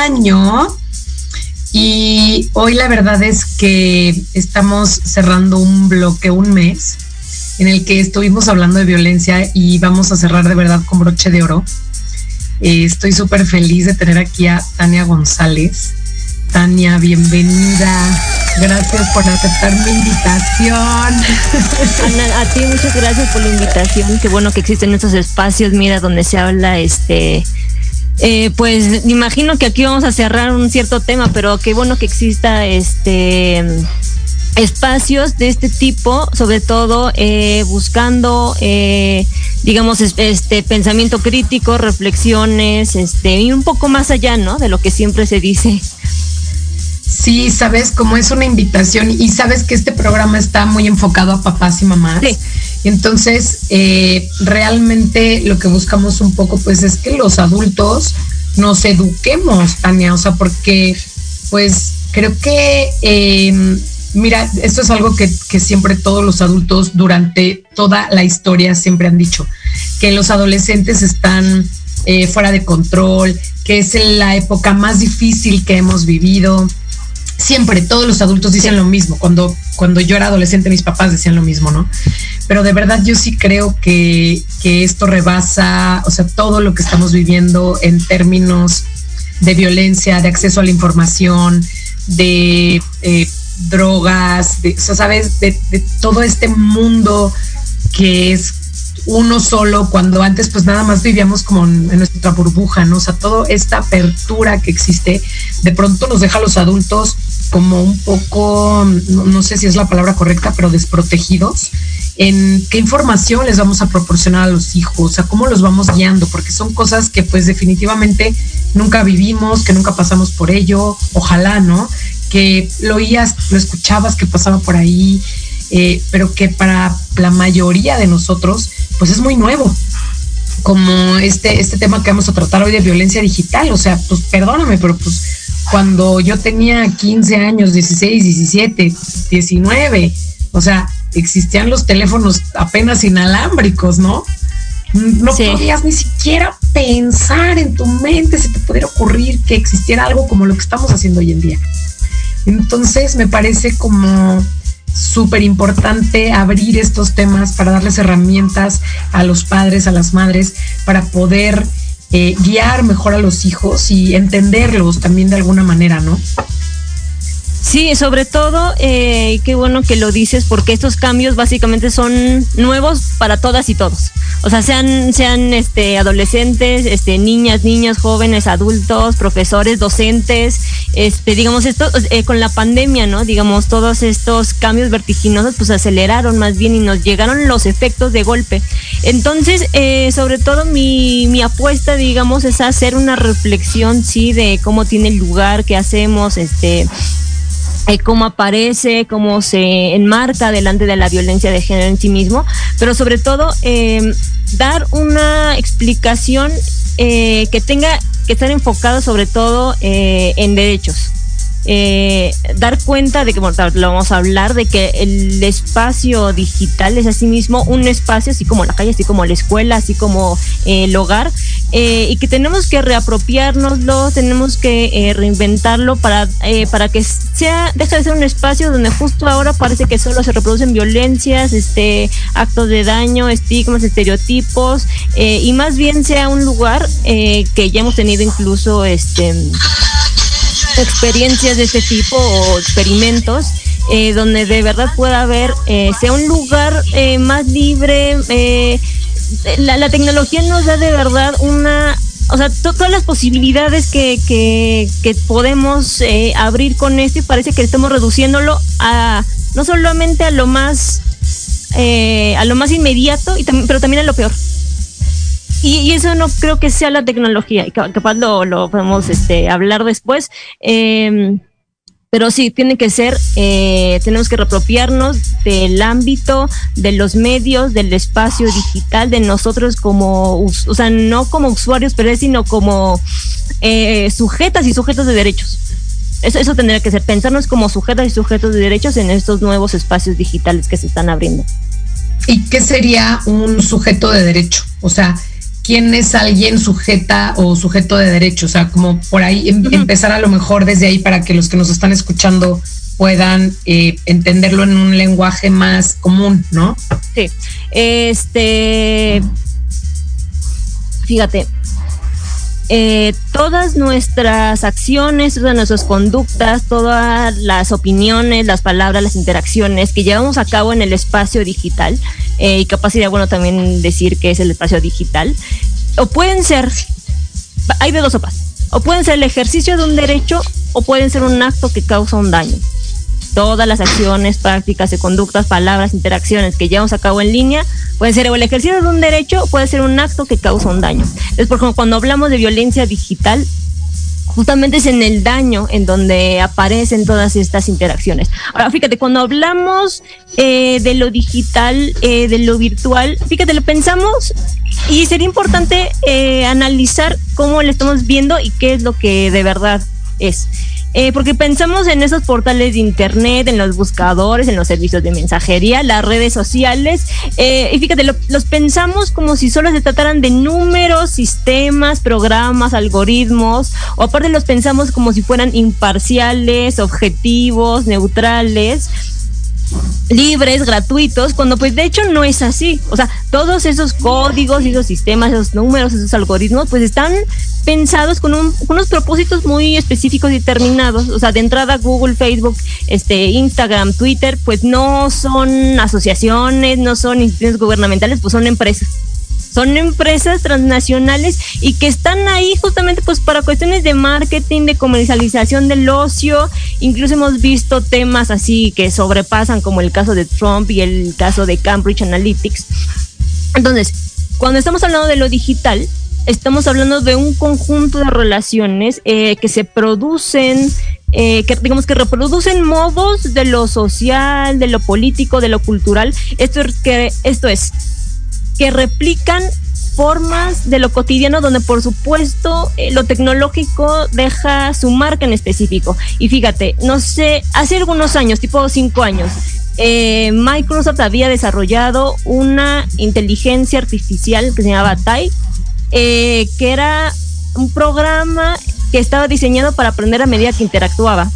Año y hoy la verdad es que estamos cerrando un bloque, un mes, en el que estuvimos hablando de violencia y vamos a cerrar de verdad con broche de oro. Eh, estoy súper feliz de tener aquí a Tania González. Tania, bienvenida. Gracias por aceptar mi invitación. Ana, a ti muchas gracias por la invitación. Qué bueno que existen estos espacios, mira, donde se habla este eh, pues imagino que aquí vamos a cerrar un cierto tema, pero qué bueno que exista este espacios de este tipo, sobre todo eh, buscando, eh, digamos, este pensamiento crítico, reflexiones, este y un poco más allá, ¿no? De lo que siempre se dice. Sí, sabes, como es una invitación y sabes que este programa está muy enfocado a papás y mamás. Sí. Entonces, eh, realmente lo que buscamos un poco, pues, es que los adultos nos eduquemos, Tania, o sea, porque, pues, creo que, em, mira, esto es algo que, siempre todos los adultos durante toda la historia siempre han dicho, que los adolescentes están eh, fuera de control, que es la época más difícil que hemos vivido, siempre todos los adultos dicen lo mismo. Cuando, cuando yo era adolescente, mis papás decían lo mismo, ¿no? Pero de verdad yo sí creo que, esto rebasa, o sea, todo lo que estamos viviendo en términos de violencia, de acceso a la información, de eh, drogas, de, o sea, sabes, de, de todo este mundo que es uno solo, cuando antes pues nada más vivíamos como en, nuestra burbuja, ¿no? O sea, toda esta apertura que existe, de pronto nos deja a los adultos como un poco, no, sé si es la palabra correcta, pero desprotegidos en qué información les vamos a proporcionar a los hijos, sea, cómo los vamos guiando, porque son cosas que pues definitivamente nunca vivimos, que nunca pasamos por ello, ojalá, ¿no? Que lo oías, lo escuchabas que pasaba por ahí, eh, pero que para la mayoría de nosotros, pues es muy nuevo. Como este, este tema que vamos a tratar hoy de violencia digital. O sea, pues perdóname, pero pues cuando yo tenía 15 años, 16, 17, 19, o sea, existían los teléfonos apenas inalámbricos, ¿no? No podías ni siquiera pensar en tu mente si te pudiera ocurrir que existiera algo como lo que estamos haciendo hoy en día. Entonces me parece como súper importante abrir estos temas para darles herramientas a los padres, a las madres, para poder eh, guiar mejor a los hijos y entenderlos también de alguna manera, ¿no? Sí, sobre todo, eh, qué bueno que lo dices, porque estos cambios básicamente son nuevos para todas y todos. O sea, sean, sean este, adolescentes, este, niñas, niños, jóvenes, adultos, profesores, docentes, este, digamos, esto, eh, con la pandemia, ¿no? Digamos, todos estos cambios vertiginosos, pues aceleraron más bien y nos llegaron los efectos de golpe. Entonces, eh, sobre todo mi, mi apuesta, digamos, es hacer una reflexión, sí, de cómo tiene lugar, qué hacemos, este, eh, cómo aparece, cómo se enmarca delante de la violencia de género en sí mismo, pero sobre todo em, dar una explicación eh, que tenga que estar enfocada sobre todo eh, en derechos. Eh, dar cuenta de que, bueno, lo vamos a hablar, de que el espacio digital es asimismo un espacio, así como la calle, así como la escuela, así como eh, el hogar, eh, y que tenemos que reapropiárnoslo, tenemos que reinventarlo para, para que sea, deje de ser un espacio donde justo ahora parece que solo se reproducen violencias, este, actos de daño, estigmas, estereotipos, y más bien sea un lugar que ya hemos tenido incluso este experiencias de este tipo o experimentos eh, donde de verdad pueda haber, eh, sea un lugar eh, más libre. La, la, tecnología nos da de verdad una, o sea, todas las posibilidades que, que, que podemos abrir con esto y parece que estamos reduciéndolo a no solamente a lo más, a lo más inmediato, y pero también a lo peor. Y, eso no creo que sea la tecnología, y capaz lo, lo podemos este, hablar después. Em, pero sí, tiene que ser, eh, tenemos que reapropiarnos del ámbito, de los medios, del espacio digital, de nosotros como, o sea, no como usuarios, pero sino como eh, sujetas y sujetos de derechos. Eso, eso tendría que ser, pensarnos como sujetas y sujetos de derechos en estos nuevos espacios digitales que se están abriendo. ¿Y qué sería un sujeto de derecho? O sea, quién es alguien sujeta o sujeto de derecho, o sea, como por ahí em, empezar a lo mejor desde ahí para que los que nos están escuchando puedan eh, entenderlo en un lenguaje más común, ¿no? Sí, este, fíjate, eh, todas nuestras acciones, todas nuestras conductas, todas las opiniones, las palabras, las interacciones que llevamos a cabo en el espacio digital, eh, y capaz sería bueno también decir que es el espacio digital, o pueden ser, hay de dos sopas, o pueden ser el ejercicio de un derecho o pueden ser un acto que causa un daño. Todas las acciones, prácticas y conductas, palabras, interacciones que llevamos a cabo en línea, puede ser el ejercicio de un derecho, puede ser un acto que causa un daño. Es porque cuando hablamos de violencia digital, justamente es en el daño en donde aparecen todas estas interacciones. Ahora, fíjate, cuando hablamos eh, de lo digital, eh, de lo virtual, fíjate, lo pensamos y sería importante eh, analizar cómo lo estamos viendo y qué es lo que de verdad es. Eh, porque pensamos en esos portales de internet, en los buscadores, en los servicios de mensajería, las redes sociales, eh, y fíjate, los pensamos como si solo se trataran de números, sistemas, programas, algoritmos, o aparte los pensamos como si fueran imparciales, objetivos, neutrales libres, gratuitos, cuando pues de hecho no es así. O sea, todos esos códigos, esos sistemas, esos números, esos algoritmos, pues están pensados con, unos propósitos muy específicos y determinados. O sea, de entrada Google, Facebook, este, Instagram, Twitter, pues no son asociaciones, no son instituciones gubernamentales, pues son empresas son empresas transnacionales y que están ahí justamente pues para cuestiones de marketing, de comercialización del ocio. Incluso hemos visto temas así que sobrepasan como el caso de Trump y el caso de Cambridge Analytics. Entonces, cuando estamos hablando de lo digital, estamos hablando de un conjunto de relaciones eh, que se producen, eh, que digamos que reproducen modos de lo social, de lo político, de lo cultural. Esto es que esto es que replican formas de lo cotidiano donde por supuesto eh, lo tecnológico deja su marca en específico. Y fíjate, no sé, hace algunos años, tipo cinco años, eh, Microsoft había desarrollado una inteligencia artificial que se llamaba Tai, eh, que era un programa que estaba diseñado para aprender a medida que interactuaba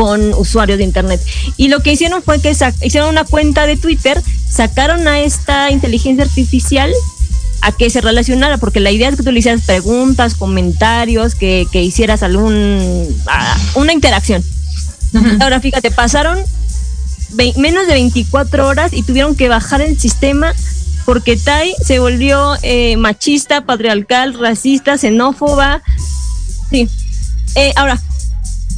con usuarios de Internet. Y lo que hicieron fue que hicieron una cuenta de Twitter, sacaron a esta inteligencia artificial a que se relacionara, porque la idea es que tú le hicieras preguntas, comentarios, que, hicieras algún una interacción. Ahora fíjate, pasaron menos de 24 horas y tuvieron que bajar el sistema porque Tai se volvió eh, machista, patriarcal, racista, xenófoba. Sí. Eh, ahora,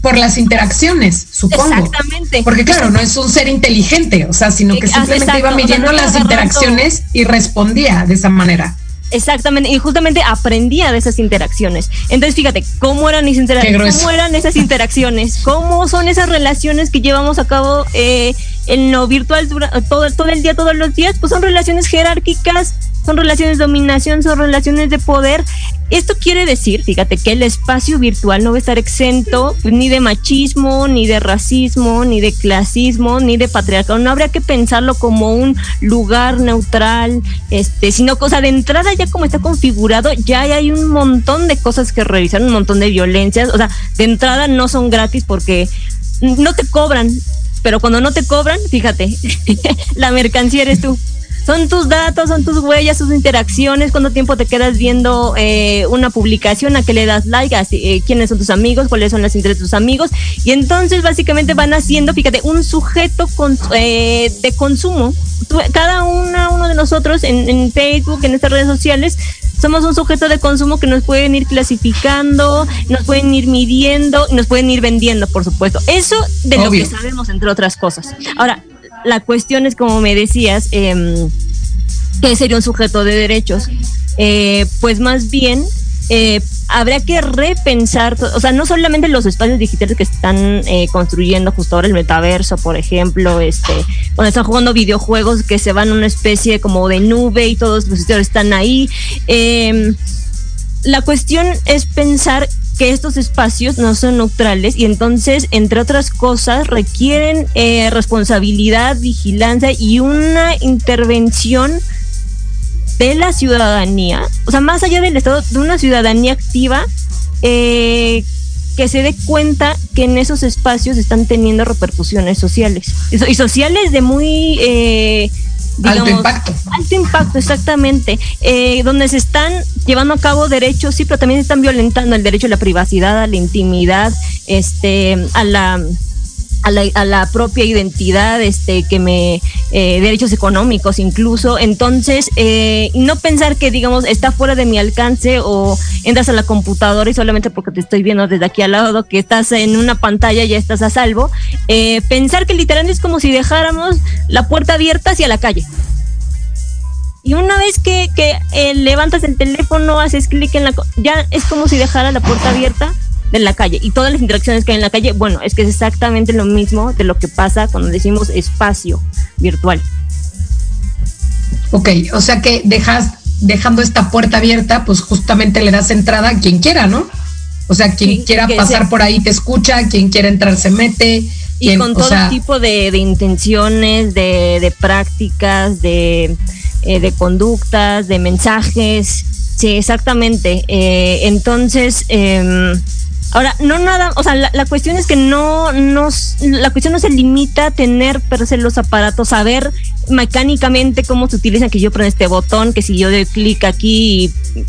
por las interacciones, supongo. Exactamente. Porque claro, no es un ser inteligente, o sea, sino que simplemente iba midiendo las interacciones y respondía de esa manera. Exactamente, y justamente aprendía de esas interacciones. Entonces, fíjate, ¿cómo eran, esas interacciones? ¿Cómo eran esas interacciones? ¿Cómo son esas relaciones que llevamos a cabo eh, en lo virtual todo, todo el día, todos los días? Pues son relaciones jerárquicas son relaciones de dominación, son relaciones de poder. Esto quiere decir, fíjate, que el espacio virtual no va a estar exento ni de machismo, ni de racismo, ni de clasismo, ni de patriarcado. No habría que pensarlo como un lugar neutral, este, sino cosa de entrada ya como está configurado, ya hay un montón de cosas que revisar, un montón de violencias. O sea, de entrada no son gratis porque no te cobran, pero cuando no te cobran, fíjate, la mercancía eres tú son tus datos, son tus huellas, tus interacciones, cuánto tiempo te quedas viendo eh, una publicación, a qué le das like, eh, quiénes son tus amigos, cuáles son las intereses de tus amigos. Y entonces básicamente van haciendo, fíjate, un sujeto eh, de consumo. Cada una, uno de nosotros en, en Facebook, en estas redes sociales, somos un sujeto de consumo que nos pueden ir clasificando, nos pueden ir midiendo y nos pueden ir vendiendo, por supuesto. Eso de lo que sabemos, entre otras cosas. Ahora, la cuestión es, como me decías, eh, ¿qué sería un sujeto de derechos? Eh, pues más bien eh, habría que repensar, o sea, no solamente los espacios digitales que están eh, construyendo justo ahora el metaverso, por ejemplo, este, cuando están jugando videojuegos que se van a una especie como de nube y todos los sitios están ahí. Em, la cuestión es pensar que estos espacios no son neutrales y entonces, entre otras cosas, requieren eh, responsabilidad, vigilancia y una intervención de la ciudadanía, o sea, más allá del Estado, de una ciudadanía activa eh, que se dé cuenta que en esos espacios están teniendo repercusiones sociales. Y, sociales de muy... Eh, alto impacto. Alto impacto, exactamente. Eh, donde se están llevando a cabo derechos, sí, pero también se están violentando el derecho a la privacidad, a la intimidad, este, a la a la, propia identidad, este, que me, eh, derechos económicos incluso. Entonces, eh, no pensar que, digamos, está fuera de mi alcance o entras a la computadora y solamente porque te estoy viendo desde aquí al lado, que estás en una pantalla ya estás a salvo. Eh, pensar que literalmente es como si dejáramos la puerta abierta hacia la calle. Y una vez que, que levantas el teléfono, haces clic en la... ya es como si dejara la puerta abierta en la calle y todas las interacciones que hay en la calle, bueno, es que es exactamente lo mismo de lo que pasa cuando decimos espacio virtual. Ok, o sea que dejas, dejando esta puerta abierta, pues justamente le das entrada a quien quiera, ¿no? O sea, quien quiera pasar por ahí te escucha, quien quiera entrar se mete. Y con todo tipo de, intenciones, de, prácticas, de, eh, de conductas, de mensajes. Sí, exactamente. Eh, entonces, eh, Ahora, no nada, o sea, la, cuestión es que no nos, la cuestión no se limita a tener per se los aparatos, saber mecánicamente cómo se utilizan, que yo prendo este botón, que si yo doy clic aquí y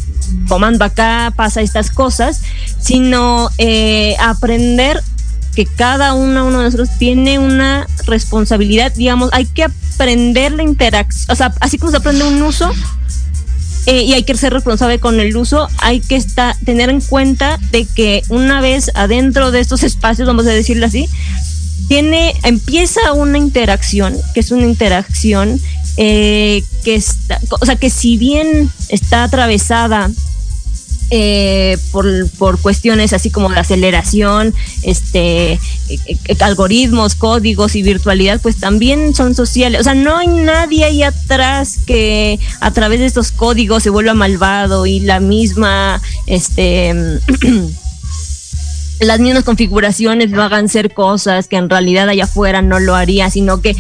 comando acá pasa estas cosas, sino eh, aprender que cada uno, uno de nosotros tiene una responsabilidad, digamos, hay que aprender la interacción, o sea, así como se aprende un uso, eh, y hay que ser responsable con el uso, hay que estar, tener en cuenta de que una vez adentro de estos espacios, vamos a decirlo así, tiene, empieza una interacción, que es una interacción eh, que está, o sea, que si bien está atravesada eh, por, por, cuestiones así como de aceleración, este, eh, eh, algoritmos, códigos y virtualidad, pues también son sociales. O sea, no hay nadie ahí atrás que a través de estos códigos se vuelva malvado y la misma, este, las mismas configuraciones lo hagan ser cosas que en realidad allá afuera no lo haría, sino que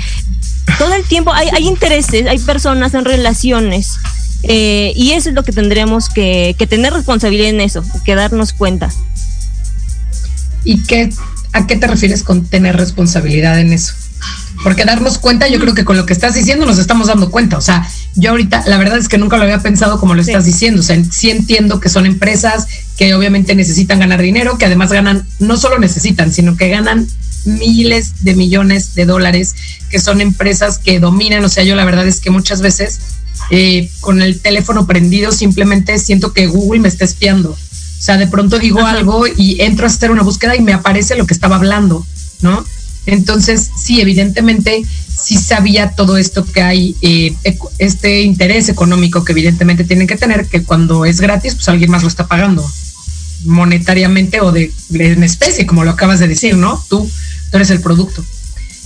todo el tiempo hay, hay intereses, hay personas en relaciones eh, y eso es lo que tendríamos que, tener responsabilidad en eso, que darnos cuenta. ¿Y qué, a qué te refieres con tener responsabilidad en eso? Porque darnos cuenta, yo creo que con lo que estás diciendo nos estamos dando cuenta. O sea, yo ahorita, la verdad es que nunca lo había pensado como lo estás diciendo. O sea, sí entiendo que son empresas que obviamente necesitan ganar dinero, que además ganan, no solo necesitan, sino que ganan miles de millones de dólares, que son empresas que dominan. O sea, yo la verdad es que muchas veces eh, con el teléfono prendido, simplemente siento que Google me está espiando. O sea, de pronto digo algo y entro a hacer una búsqueda y me aparece lo que estaba hablando, ¿no? Entonces, sí, evidentemente, sí sabía todo esto que hay, eh, este interés económico que evidentemente tienen que tener, que cuando es gratis, pues alguien más lo está pagando monetariamente o de, en especie, como lo acabas de decir, ¿no? Tú, tú eres el producto.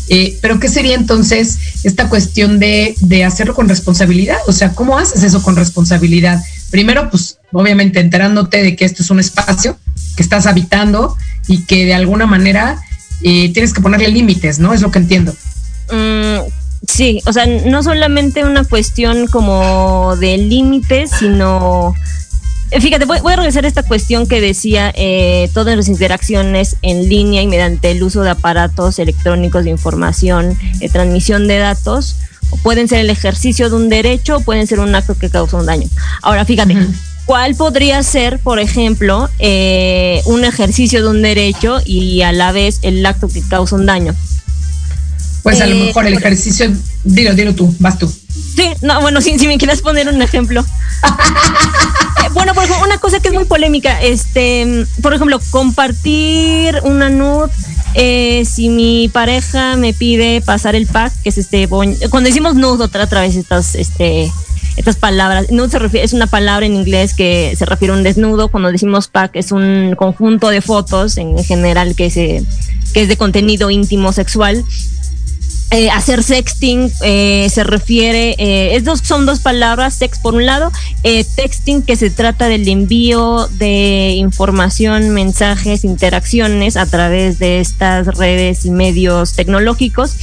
Eh, pero ¿qué sería entonces esta cuestión de, de hacerlo con responsabilidad? O sea, ¿cómo haces eso con responsabilidad? Primero, pues obviamente enterándote de que esto es un espacio que estás habitando y que de alguna manera eh, tienes que ponerle límites, ¿no? Es lo que entiendo. Mm, sí, o sea, no solamente una cuestión como de límites, sino Fíjate, voy, a regresar a esta cuestión que decía eh, todas las interacciones en línea y mediante el uso de aparatos electrónicos de información, de transmisión de datos, pueden ser el ejercicio de un derecho, o pueden ser un acto que causa un daño. Ahora, fíjate, ¿cuál podría ser, por ejemplo, eh, un ejercicio de un derecho y a la vez el acto que causa un daño? Pues a lo mejor el ejercicio, dilo, dilo tú, vas tú. Sí, no, bueno, si, si me quieres poner un ejemplo. Eh, bueno, por ejemplo, una cosa que es muy polémica, este, por ejemplo, compartir una nude, eh, si mi pareja me pide pasar el pack, que es este, cuando decimos nude otra, otra vez estas, este, estas palabras, nude se refiere, es una palabra en inglés que se refiere a un desnudo, cuando decimos pack es un conjunto de fotos en general que se, que es de contenido íntimo sexual eh, hacer sexting eh, se refiere, eh, son dos palabras, sex por un lado, eh, texting que se trata del envío de información, mensajes, interacciones a través de estas redes y medios tecnológicos.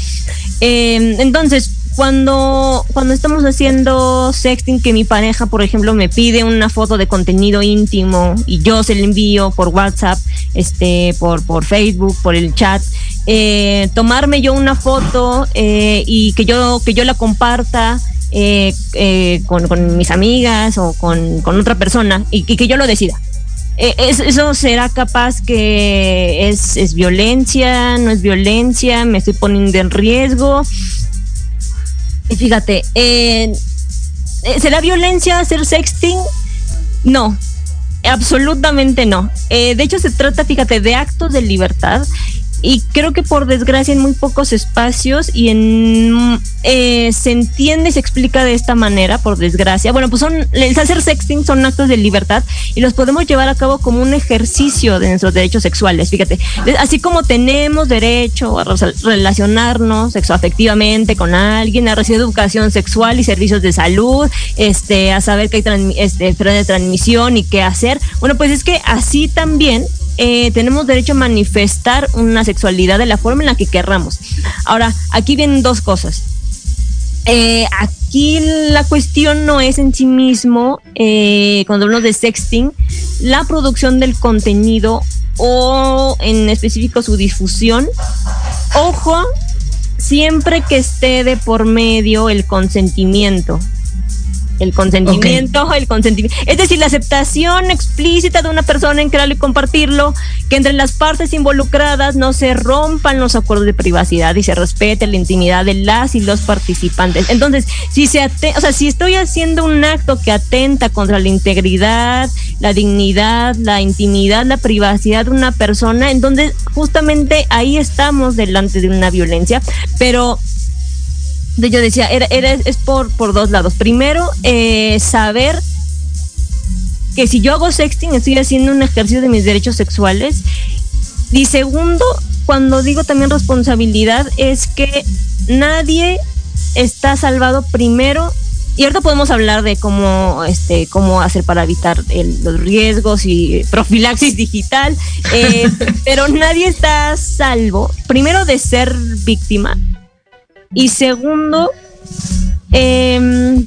entonces, cuando, cuando estamos haciendo sexting, que mi pareja, por ejemplo, me pide una foto de contenido íntimo y yo se la envío por WhatsApp, este, por, por Facebook, por el chat, eh, tomarme yo una foto eh, y que yo, que yo la comparta eh, con, mis amigas o con, otra persona y, que yo lo decida. ¿Eso será capaz que es, es violencia, no es violencia, me estoy poniendo en riesgo? Y fíjate, ¿será violencia hacer sexting? No, absolutamente no. de hecho, se trata, fíjate, de actos de libertad y creo que por desgracia en muy pocos espacios y en eh, se entiende y se explica de esta manera por desgracia. Bueno pues son el hacer sexting son actos de libertad y los podemos llevar a cabo como un ejercicio de nuestros derechos sexuales fíjate. Así como tenemos derecho a relacionarnos sexoafectivamente con alguien a recibir educación sexual y servicios de salud este a saber que hay este, de transmisión y qué hacer. Bueno pues es que así también eh, tenemos derecho a manifestar una sexualidad de la forma en la que querramos. Ahora, aquí vienen dos cosas. Eh, aquí la cuestión no es en sí mismo, eh, cuando hablamos de sexting, la producción del contenido o en específico su difusión. Ojo, siempre que esté de por medio el consentimiento el consentimiento, el consentimiento, es decir, la aceptación explícita de una persona en crearlo y compartirlo, que entre las partes involucradas no se rompan los acuerdos de privacidad y se respete la intimidad de las y los participantes. Entonces, si se o sea, si estoy haciendo un acto que atenta contra la integridad, la dignidad, la intimidad, la privacidad de una persona, entonces justamente ahí estamos delante de una violencia, pero yo decía, era, es por, por dos lados. Primero, eh, saber que si yo hago sexting estoy haciendo un ejercicio de mis derechos sexuales. Y segundo, cuando digo también responsabilidad, es que nadie está salvado primero. Y ahorita podemos hablar de cómo, este, cómo hacer para evitar los riesgos y profilaxis digital, eh, pero nadie está salvo, primero de ser víctima y segundo, em,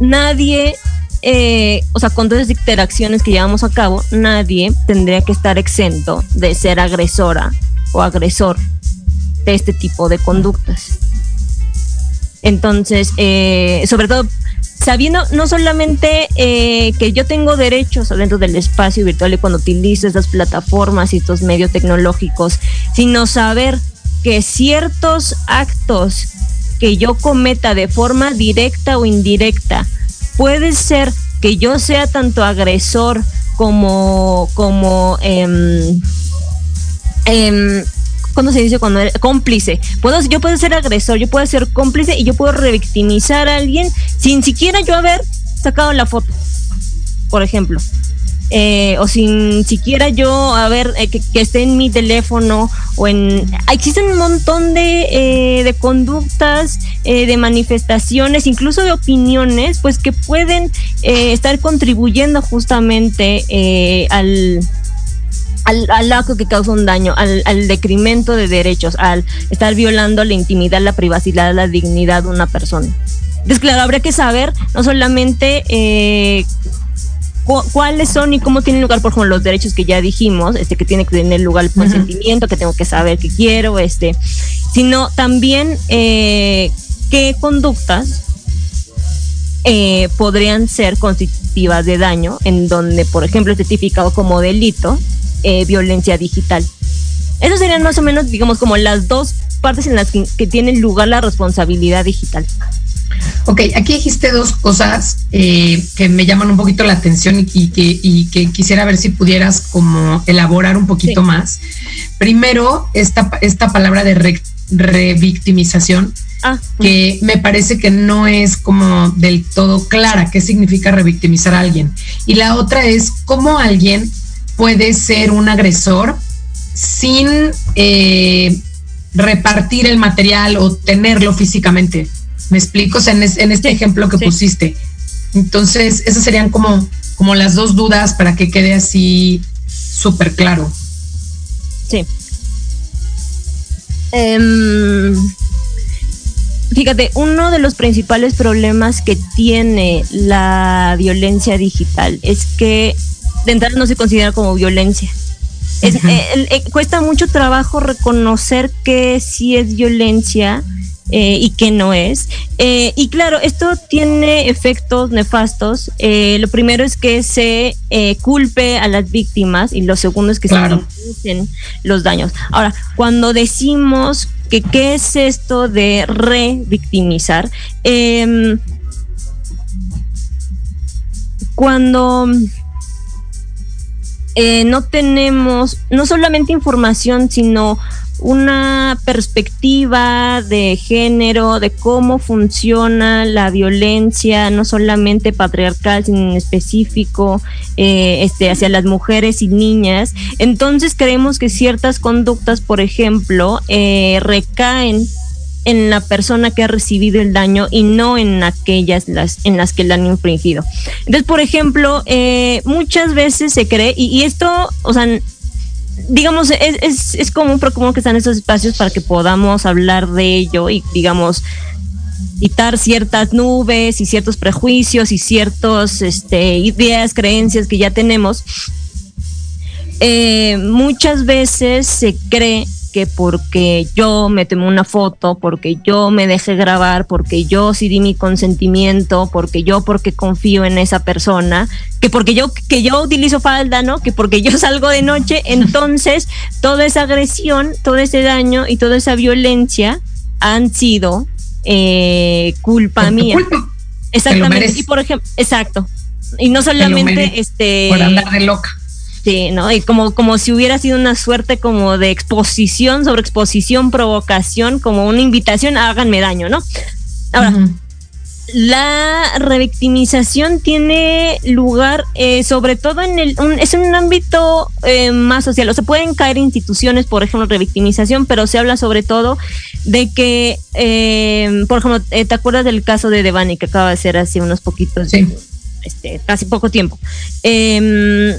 nadie, eh, o sea, con todas las interacciones que llevamos a cabo, nadie tendría que estar exento de ser agresora o agresor de este tipo de conductas. Entonces, eh, sobre todo, sabiendo no solamente eh, que yo tengo derechos dentro del espacio virtual y cuando utilizo estas plataformas y estos medios tecnológicos, sino saber que ciertos actos que yo cometa de forma directa o indirecta, puede ser que yo sea tanto agresor como, como, eh, ¿cómo se dice cuando cómplice? Puedo, yo puedo ser agresor, yo puedo ser cómplice y yo puedo revictimizar a alguien sin siquiera yo haber sacado la foto, por ejemplo. Eh, o sin siquiera yo a ver eh, que, esté en mi teléfono o en existen un montón de, eh, de conductas de manifestaciones incluso de opiniones pues que pueden estar contribuyendo justamente al al, al, acto que causa un daño, al, al, decremento de derechos, al estar violando la intimidad, la privacidad, la dignidad de una persona. Entonces, claro, habría que saber no solamente eh, cuáles son y cómo tienen lugar, por ejemplo, los derechos que ya dijimos, este que tiene que tener lugar el consentimiento, que tengo que saber qué quiero, este, sino también eh, qué conductas eh, podrían ser constitutivas de daño, en donde, por ejemplo, es tipificado como delito eh, violencia digital. Esas serían más o menos, digamos, como las dos partes en las que, que tiene lugar la responsabilidad digital. Ok, aquí dijiste dos cosas eh, que me llaman un poquito la atención y, que, que, quisiera ver si pudieras como elaborar un poquito más. Primero, esta, esta palabra de revictimización, ah, que me parece que no es como del todo clara qué significa revictimizar a alguien. Y la otra es cómo alguien puede ser un agresor sin eh, repartir el material o tenerlo físicamente. ¿Me explico? en, este ejemplo que pusiste. Entonces, esas serían como, como las dos dudas para que quede así súper claro. Sí. Em, fíjate, uno de los principales problemas que tiene la violencia digital es que de entrada no se considera como violencia. Es, eh, eh, cuesta mucho trabajo reconocer que sí es violencia eh, y que no es. Eh, y claro, esto tiene efectos nefastos. Eh, lo primero es que se culpe a las víctimas y lo segundo es que se se los daños. Ahora, cuando decimos que qué es esto de revictimizar, em, cuando no tenemos no solamente información, sino una perspectiva de género, de cómo funciona la violencia, no solamente patriarcal, sino en específico eh, este, hacia las mujeres y niñas. Entonces creemos que ciertas conductas, por ejemplo, eh, recaen en la persona que ha recibido el daño y no en aquellas las, en las que la han infringido. Entonces, por ejemplo, eh, muchas veces se cree, y esto, o sea, digamos, es, es, es común, pero como que están esos espacios para que podamos hablar de ello y, digamos, quitar ciertas nubes y ciertos prejuicios y ciertas este, ideas, creencias que ya tenemos. Eh, muchas veces se cree que porque yo me tomé una foto, porque yo me dejé grabar, porque yo sí di mi consentimiento, porque yo porque confío en esa persona, que porque yo que yo utilizo falda, ¿no? Que porque yo salgo de noche, entonces toda esa agresión, todo ese daño y toda esa violencia han sido eh, culpa mía. Exactamente. Y por ejemplo, exacto. Y no solamente este por andar de loca Sí, ¿no? Y como, como si hubiera sido una suerte como de exposición sobre exposición, provocación, como una invitación, háganme daño, ¿no? Ahora, la revictimización tiene lugar eh, sobre todo en el, es un ámbito eh, más social, o sea, pueden caer instituciones, por ejemplo, revictimización, pero se habla sobre todo de que, eh, por ejemplo, ¿te acuerdas del caso de Devani que acaba de ser hace unos poquitos, sí. este, casi poco tiempo? Eh,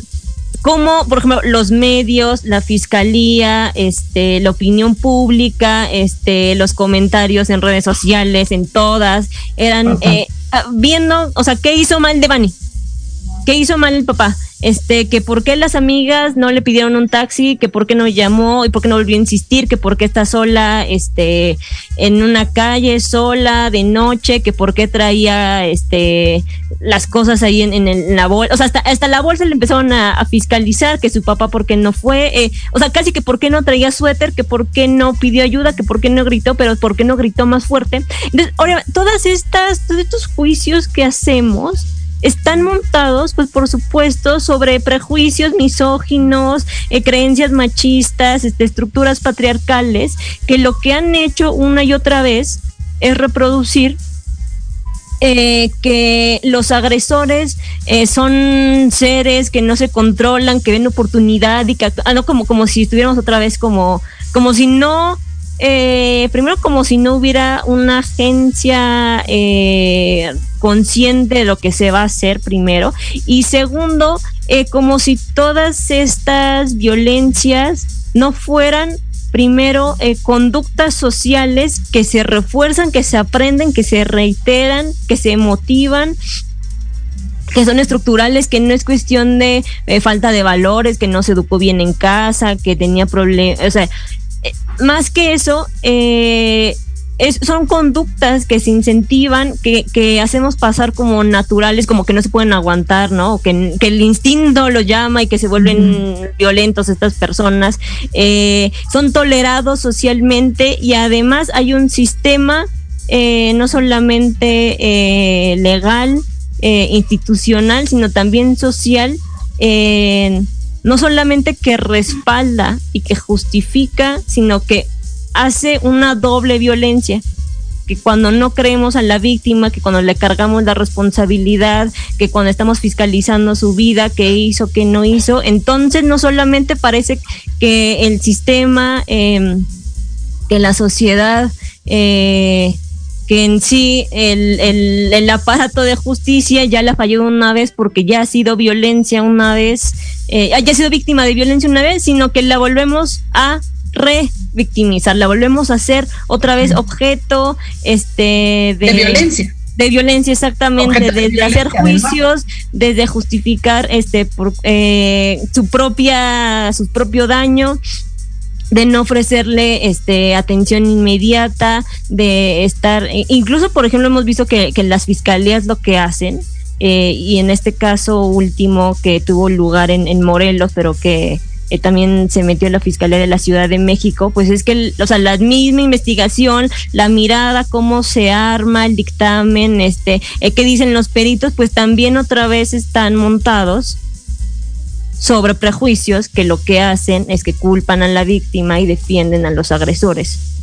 como por ejemplo los medios, la fiscalía, este, la opinión pública, este, los comentarios en redes sociales, en todas, eran eh, ah, viendo, o sea, ¿qué hizo mal Devani? ¿Qué hizo mal el papá? Este, que por qué las amigas no le pidieron un taxi, que por qué no llamó y por qué no volvió a insistir, que por qué está sola, este, en una calle sola de noche, que por qué traía, este, las cosas ahí en, la bolsa, o sea, hasta, hasta la bolsa le empezaron a, fiscalizar, que su papá por qué no fue, eh, o sea, casi que por qué no traía suéter, que por qué no pidió ayuda, que por qué no gritó, pero por qué no gritó más fuerte. Entonces, ahora, todas estas, todos estos juicios que hacemos, están montados, pues por supuesto, sobre prejuicios misóginos, eh, creencias machistas, este, estructuras patriarcales, que lo que han hecho una y otra vez es reproducir eh, que los agresores eh, son seres que no se controlan, que ven oportunidad y que ah, no como, como si estuviéramos otra vez como, como si no, eh, primero como si no hubiera una agencia consciente de lo que se va a hacer primero. Y segundo, como si todas estas violencias no fueran primero eh, conductas sociales que se refuerzan, que se aprenden, que se reiteran, que se motivan que son estructurales, que no es cuestión de eh, falta de valores, que no se educó bien en casa, que tenía problemas, o sea, eh, más que eso, eh, son conductas que se incentivan, que, que, hacemos pasar como naturales, como que no se pueden aguantar, ¿no? Que, que el instinto lo llama y que se vuelven violentos estas personas. Eh, son tolerados socialmente y además hay un sistema eh, no solamente eh, legal, institucional, sino también social. no solamente que respalda y que justifica, sino que hace una doble violencia que cuando no creemos a la víctima, que cuando le cargamos la responsabilidad, que cuando estamos fiscalizando su vida, qué hizo, qué no hizo, entonces no solamente parece que el sistema, em, que la sociedad, eh, que en sí el, el, el, aparato de justicia ya la falló una vez porque ya ha sido violencia una vez, eh, ya ha sido víctima de violencia una vez, sino que la volvemos a revictimizar, la volvemos a hacer otra vez objeto este de, violencia. De violencia, exactamente, desde hacer juicios, desde justificar este por, eh, su propia, su propio daño, de no ofrecerle este atención inmediata, de estar, e, incluso por ejemplo hemos visto que, que las fiscalías lo que hacen, eh, y en este caso último que tuvo lugar en, en Morelos, pero que eh, también se metió en la Fiscalía de la Ciudad de México, pues es que, o sea, la misma investigación, la mirada, cómo se arma el dictamen, este, eh, qué dicen los peritos, pues también otra vez están montados sobre prejuicios que lo que hacen es que culpan a la víctima y defienden a los agresores.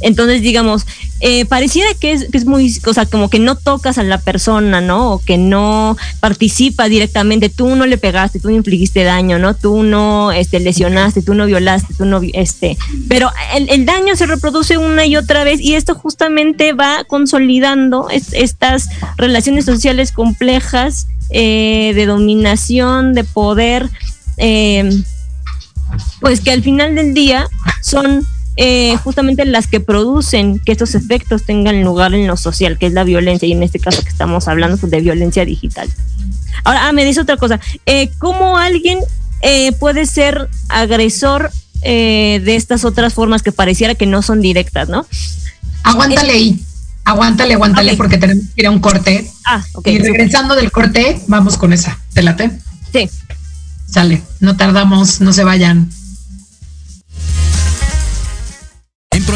Entonces, digamos, eh, pareciera que es, que es muy, o sea, como que no tocas a la persona, ¿no? O que no participa directamente, tú no le pegaste, tú no infligiste daño, ¿no? Tú no este, lesionaste, tú no violaste, tú no, este, pero el, el daño se reproduce una y otra vez y esto justamente va consolidando estas relaciones sociales complejas eh, de dominación, de poder, eh, pues que al final del día son eh, justamente las que producen que estos efectos tengan lugar en lo social, que es la violencia, y en este caso que estamos hablando pues, de violencia digital. Ahora, ah, me dice otra cosa, eh, ¿cómo alguien eh, puede ser agresor eh, de estas otras formas que pareciera que no son directas, ¿no? Aguántale ahí, aguántale, aguántale, porque tenemos que ir a un corte. Ah, ok. Y regresando del corte, vamos con esa. ¿Te late? Sí. Sale, no tardamos, no se vayan.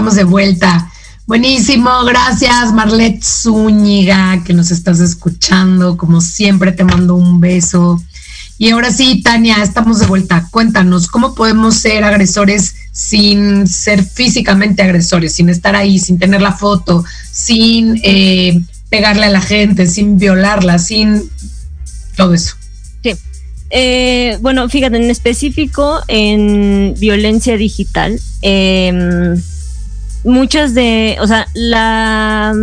Estamos de vuelta. Buenísimo, gracias Marlet Zúñiga, que nos estás escuchando. Como siempre, te mando un beso. Y ahora sí, Tania, estamos de vuelta. Cuéntanos, ¿cómo podemos ser agresores sin ser físicamente agresores, sin estar ahí, sin tener la foto, sin eh, pegarle a la gente, sin violarla, sin todo eso? Sí. Eh, bueno, fíjate, en específico en violencia digital, em, muchas de, o sea, la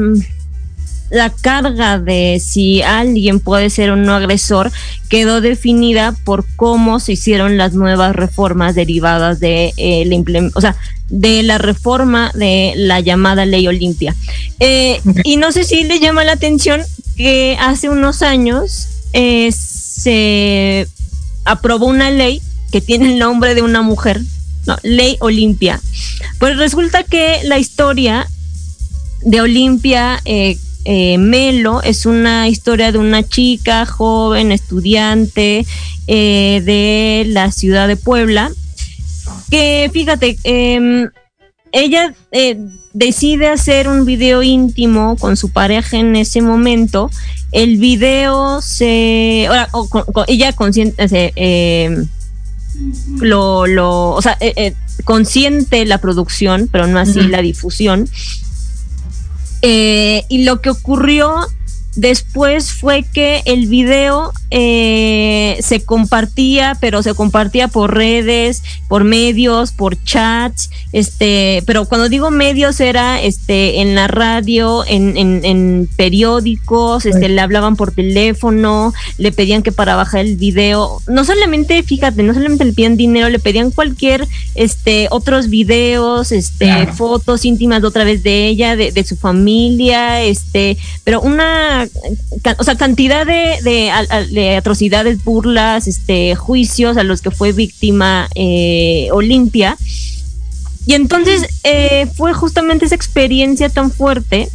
la carga de si alguien puede ser un no agresor quedó definida por cómo se hicieron las nuevas reformas derivadas de eh, la reforma de la llamada ley Olimpia. Eh, y no sé si le llama la atención que hace unos años eh, se aprobó una ley que tiene el nombre de una mujer, no, ley Olimpia. Pues resulta que la historia de Olimpia eh, eh, Melo es una historia de una chica joven, estudiante eh, de la ciudad de Puebla, que fíjate, em, ella decide hacer un video íntimo con su pareja en ese momento. El video se. Ella consciente. Em, lo, lo, o sea, consciente la producción, pero no así la difusión. Eh, y lo que ocurrió después fue que el video eh, se compartía, pero se compartía por redes, por medios, por chats, este, pero cuando digo medios era este en la radio, en, en, periódicos, este, le hablaban por teléfono, le pedían que para bajar el video, no solamente, fíjate, no solamente le pedían dinero, le pedían cualquier, este, otros videos, este, fotos íntimas de otra vez de ella, de, de su familia, este, pero una, o sea, cantidad de, de atrocidades, burlas, este, juicios a los que fue víctima eh, Olimpia. Y entonces eh, fue justamente esa experiencia tan fuerte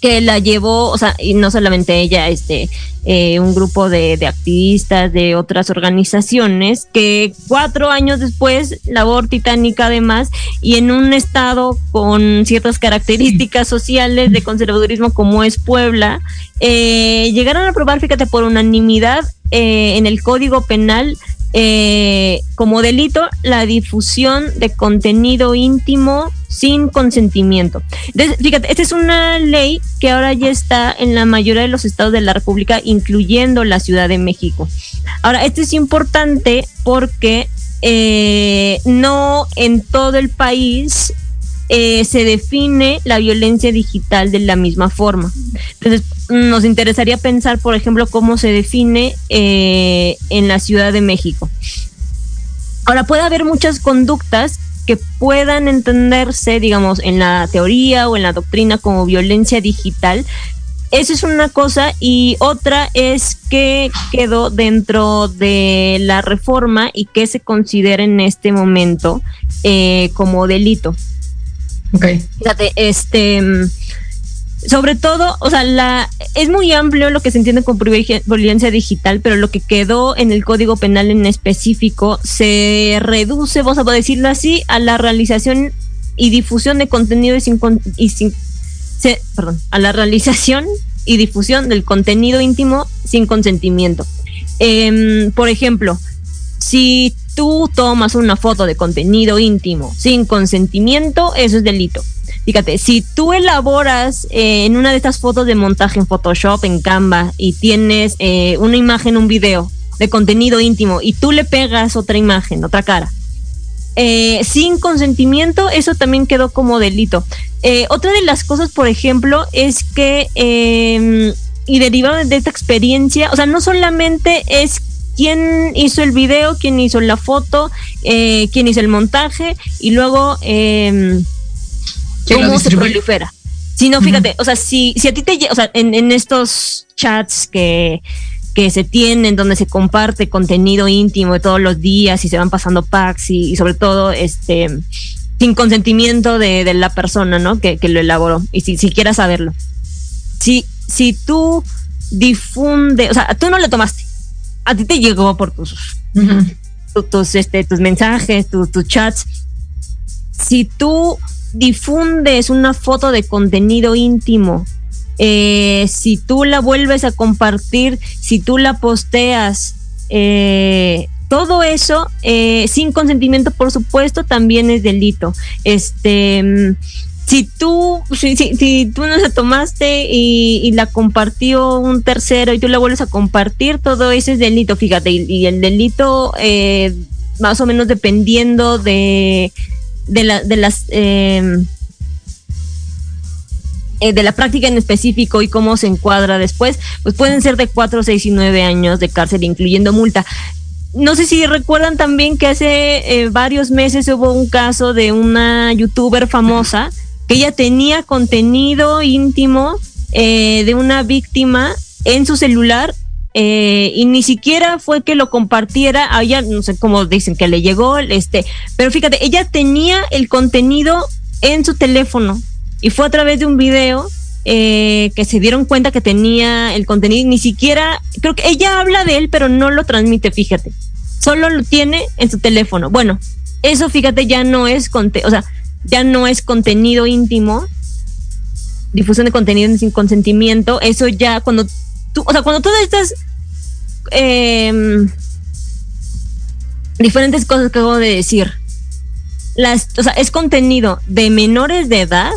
que la llevó, o sea, y no solamente ella, este, eh, un grupo de, de, activistas de otras organizaciones que cuatro años después, labor titánica además, y en un estado con ciertas características sociales de conservadurismo como es Puebla, eh, llegaron a aprobar, fíjate, por unanimidad eh, en el Código Penal eh, como delito la difusión de contenido íntimo sin consentimiento. fíjate, esta es una ley que ahora ya está en la mayoría de los estados de la República, incluyendo la Ciudad de México. Ahora, esto es importante porque eh, no en todo el país eh, se define la violencia digital de la misma forma. Entonces, nos interesaría pensar, por ejemplo, cómo se define eh, en la Ciudad de México. Ahora, puede haber muchas conductas que puedan entenderse, digamos, en la teoría o en la doctrina como violencia digital. Esa es una cosa y otra es que quedó dentro de la reforma y que se considera en este momento eh, como delito. Ok. Fíjate, este sobre todo, o sea, la es muy amplio lo que se entiende con violencia digital, pero lo que quedó en el Código Penal en específico se reduce, vamos a decirlo así, a la realización y difusión de contenido y sin, y sin perdón, a la realización y difusión del contenido íntimo sin consentimiento. Em, por ejemplo, si tú tomas una foto de contenido íntimo sin consentimiento, eso es delito. Fíjate, si tú elaboras eh, en una de estas fotos de montaje en Photoshop, en Canva, y tienes eh, una imagen, un video de contenido íntimo, y tú le pegas otra imagen, otra cara, eh, sin consentimiento, eso también quedó como delito. otra de las cosas, por ejemplo, es que, em, y derivado de esta experiencia, o sea, no solamente es quién hizo el video, quién hizo la foto, eh, quién hizo el montaje y luego eh, cómo se prolifera. Si no, fíjate, o sea, si, si a ti te, o sea, en, en estos chats que, que se tienen, donde se comparte contenido íntimo de todos los días y se van pasando packs y, sobre todo, este, sin consentimiento de, de la persona, ¿no? Que, que, lo elaboró y si, si quieras saberlo. Si, si tú difunde, o sea, tú no le tomaste, a ti te llegó por tus, tus, este, tus mensajes, tus chats. Si tú difundes una foto de contenido íntimo, eh, si tú la vuelves a compartir, si tú la posteas, eh, todo eso eh, sin consentimiento, por supuesto, también es delito. Este, mm, si tú, si, si, tú no la tomaste y, la compartió un tercero y tú la vuelves a compartir, todo eso es delito, fíjate, y, el delito, eh, más o menos dependiendo de, de, la, de las... Em, eh, de la práctica en específico y cómo se encuadra después, pues pueden ser de 4, 6 y 9 años de cárcel, incluyendo multa. No sé si recuerdan también que hace eh, varios meses hubo un caso de una youtuber famosa que ella tenía contenido íntimo eh, de una víctima en su celular eh, y ni siquiera fue que lo compartiera a ella, no sé cómo dicen que le llegó, este, pero fíjate, ella tenía el contenido en su teléfono y fue a través de un video que se dieron cuenta que tenía el contenido, ni siquiera, creo que ella habla de él, pero no lo transmite, fíjate solo lo tiene en su teléfono. Bueno, eso fíjate ya no es, o sea, ya no es contenido íntimo, difusión de contenido sin consentimiento, eso ya cuando tú, o sea, cuando todas estas em, diferentes cosas que acabo de decir, las, o sea, es contenido de menores de edad,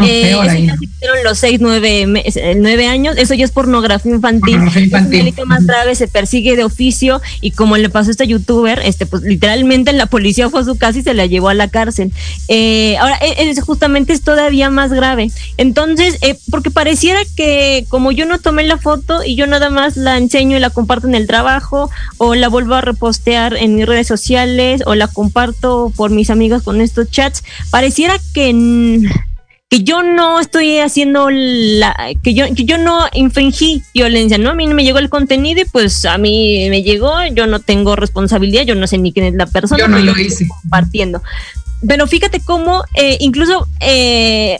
eh, eso ya se los 6, 9, 9 años, eso ya es pornografía infantil. el delito más grave, se persigue de oficio y como le pasó a este youtuber, este, pues literalmente la policía fue a su casa y se la llevó a la cárcel. Eh, ahora, e, es, justamente es todavía más grave. Entonces, eh, porque pareciera que como yo no tomé la foto y yo nada más la enseño y la comparto en el trabajo o la vuelvo a repostear en mis redes sociales o la comparto por mis amigos con estos chats, pareciera que que yo no estoy haciendo la, que yo, que yo no infringí violencia, ¿no? A mí no me llegó el contenido y pues a mí me llegó, yo no tengo responsabilidad, yo no sé ni quién es la persona. Yo no lo hice. Compartiendo. Pero fíjate cómo eh, incluso eh,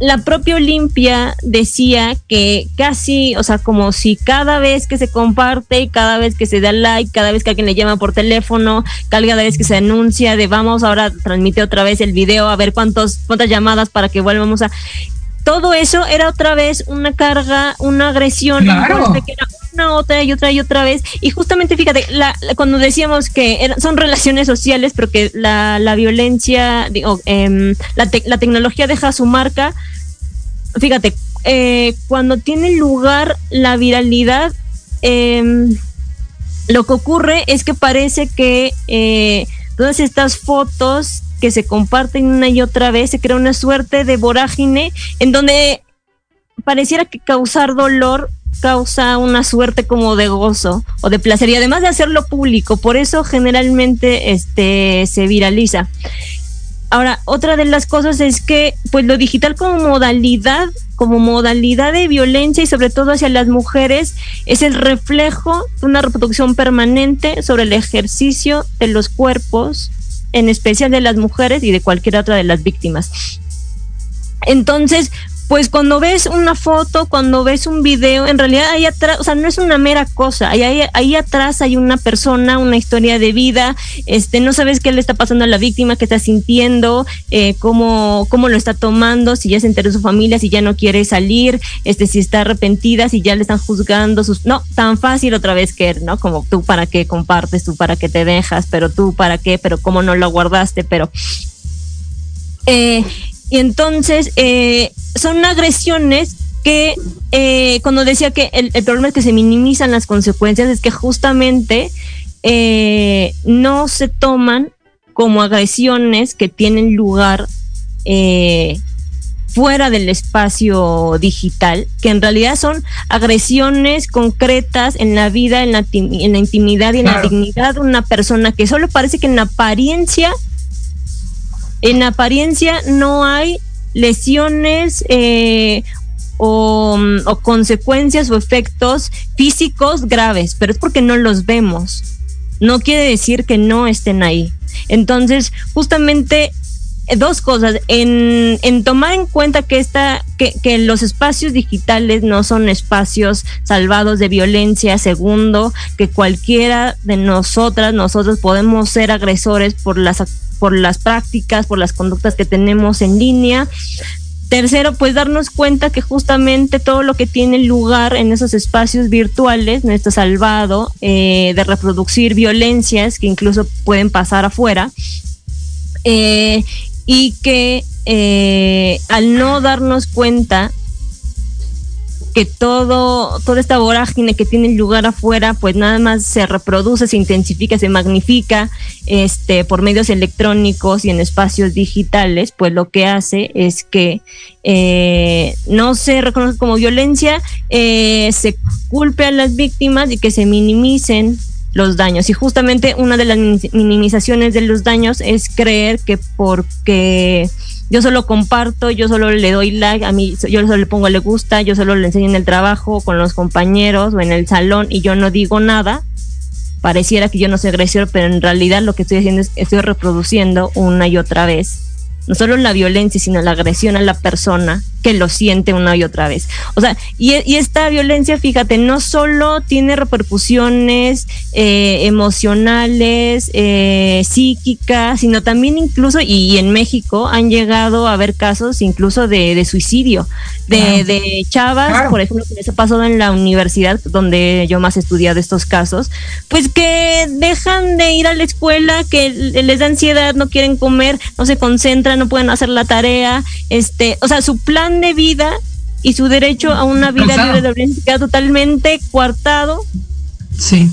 la propia Olimpia decía que casi, o sea, como si cada vez que se comparte, cada vez que se da like, cada vez que alguien le llama por teléfono, cada vez que se anuncia de vamos ahora transmite otra vez el video, a ver cuántos, cuántas llamadas para que volvamos a todo eso era otra vez una carga, una agresión, que era una otra y otra y otra vez. Y justamente, fíjate, la, cuando decíamos que son relaciones sociales, pero que la, la violencia, digo, em, la, la tecnología deja su marca, fíjate, eh, cuando tiene lugar la viralidad, em, lo que ocurre es que parece que eh, todas estas fotos que se comparten una y otra vez, se crea una suerte de vorágine en donde pareciera que causar dolor causa una suerte como de gozo o de placer y además de hacerlo público, por eso generalmente este se viraliza. Ahora, otra de las cosas es que pues lo digital como modalidad, como modalidad de violencia y sobre todo hacia las mujeres es el reflejo de una reproducción permanente sobre el ejercicio de los cuerpos en especial de las mujeres y de cualquier otra de las víctimas. Entonces, pues cuando ves una foto, cuando ves un video, en realidad ahí atrás, o sea, no es una mera cosa, ahí, atrás hay una persona, una historia de vida, este, no sabes qué le está pasando a la víctima, qué está sintiendo, eh, cómo, cómo lo está tomando, si ya se enteró su familia, si ya no quiere salir, este, si está arrepentida, si ya le están juzgando sus, no, tan fácil otra vez que, ¿no? Como tú para qué compartes, tú para qué te dejas, pero tú para qué, pero cómo no lo guardaste, pero eh, y entonces eh, son agresiones que eh, cuando decía que el, problema es que se minimizan las consecuencias, es que justamente eh, no se toman como agresiones que tienen lugar fuera del espacio digital, que en realidad son agresiones concretas en la vida, en la, en la intimidad y en la dignidad de una persona que solo parece que en apariencia en apariencia no hay lesiones eh, o, consecuencias o efectos físicos graves, pero es porque no los vemos. No quiere decir que no estén ahí. Entonces, justamente dos cosas, en, tomar en cuenta que, esta, que, que, los espacios digitales no son espacios salvados de violencia, segundo, que cualquiera de nosotras, nosotros podemos ser agresores por las, por las prácticas, por las conductas que tenemos en línea. Tercero, pues darnos cuenta que justamente todo lo que tiene lugar en esos espacios virtuales no está salvado eh, de reproducir violencias que incluso pueden pasar afuera. Eh, y que eh, al no darnos cuenta que todo, toda esta vorágine que tiene lugar afuera, pues nada más se reproduce, se intensifica, se magnifica este, por medios electrónicos y en espacios digitales, pues lo que hace es que eh, no se reconoce como violencia, eh, se culpe a las víctimas y que se minimicen los daños. Y justamente una de las minimizaciones de los daños es creer que porque yo solo comparto, yo solo le doy like, a mí yo solo le pongo le gusta, yo solo le enseño en el trabajo, con los compañeros o en el salón y yo no digo nada, pareciera que yo no soy agresor, pero en realidad lo que estoy haciendo es estoy reproduciendo una y otra vez. No solo la violencia, sino la agresión a la persona que lo siente una y otra vez. O sea, y, esta violencia, fíjate, no solo tiene repercusiones eh, emocionales, eh, psíquicas, sino también incluso, y, en México han llegado a haber casos incluso de, suicidio, de, chavas, por ejemplo, que eso pasó en la universidad donde yo más he estudiado estos casos, pues que dejan de ir a la escuela, que les da ansiedad, no quieren comer, no se concentran, no pueden hacer la tarea, este, o sea, su plan de vida y su derecho a una vida libre de violencia totalmente coartado. Sí.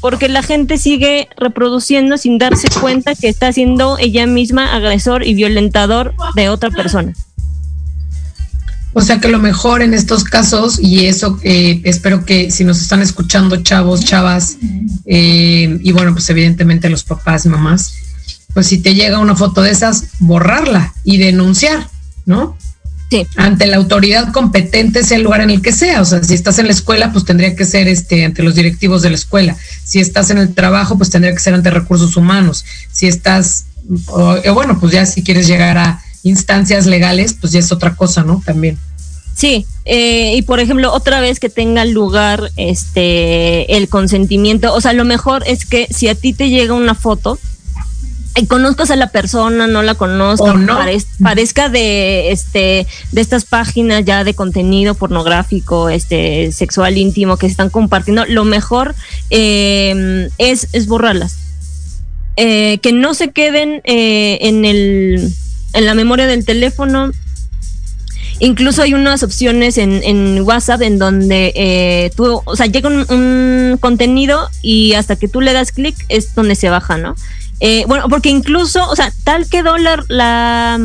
Porque la gente sigue reproduciendo sin darse cuenta que está siendo ella misma agresor y violentador de otra persona. O sea que lo mejor en estos casos, y eso eh, espero que si nos están escuchando chavos, chavas, eh, y bueno, pues evidentemente los papás, mamás, pues si te llega una foto de esas, borrarla y denunciar, ¿no? Ante la autoridad competente, sea el lugar en el que sea. O sea, si estás en la escuela, pues tendría que ser este ante los directivos de la escuela. Si estás en el trabajo, pues tendría que ser ante recursos humanos. Si estás, o, bueno, pues ya si quieres llegar a instancias legales, pues ya es otra cosa, ¿no? También. Sí, eh, y por ejemplo, otra vez que tenga lugar este el consentimiento, o sea, lo mejor es que si a ti te llega una foto, y conozcas a la persona, no la conozco, parezca de este de estas páginas ya de contenido pornográfico, este sexual íntimo que se están compartiendo, lo mejor eh, es, es borrarlas. Eh, que no se queden eh, en el en la memoria del teléfono. Incluso hay unas opciones en, en WhatsApp en donde tú, o sea, llega un, un contenido y hasta que tú le das clic es donde se baja, ¿no? Eh, bueno, porque incluso, o sea, tal quedó la, la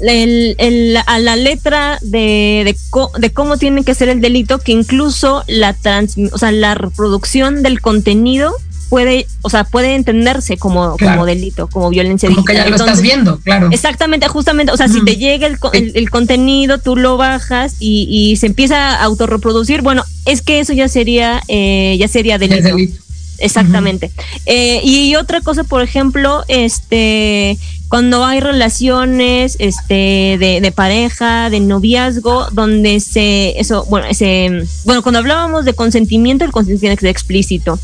el, a la letra de, de, cómo tiene que ser el delito que incluso la trans, o sea, la reproducción del contenido puede, o sea, puede entenderse como, como delito, como violencia como que ya lo estás viendo, claro. Exactamente, justamente, o sea, si te llega el, el, contenido, tú lo bajas y, y, se empieza a autorreproducir, bueno, es que eso ya sería, eh, ya sería delito. Exactamente. Eh, y otra cosa, por ejemplo, este, cuando hay relaciones, este, de, de, pareja, de noviazgo, donde se, eso, bueno, ese, bueno, cuando hablábamos de consentimiento, el consentimiento tiene que ser explícito.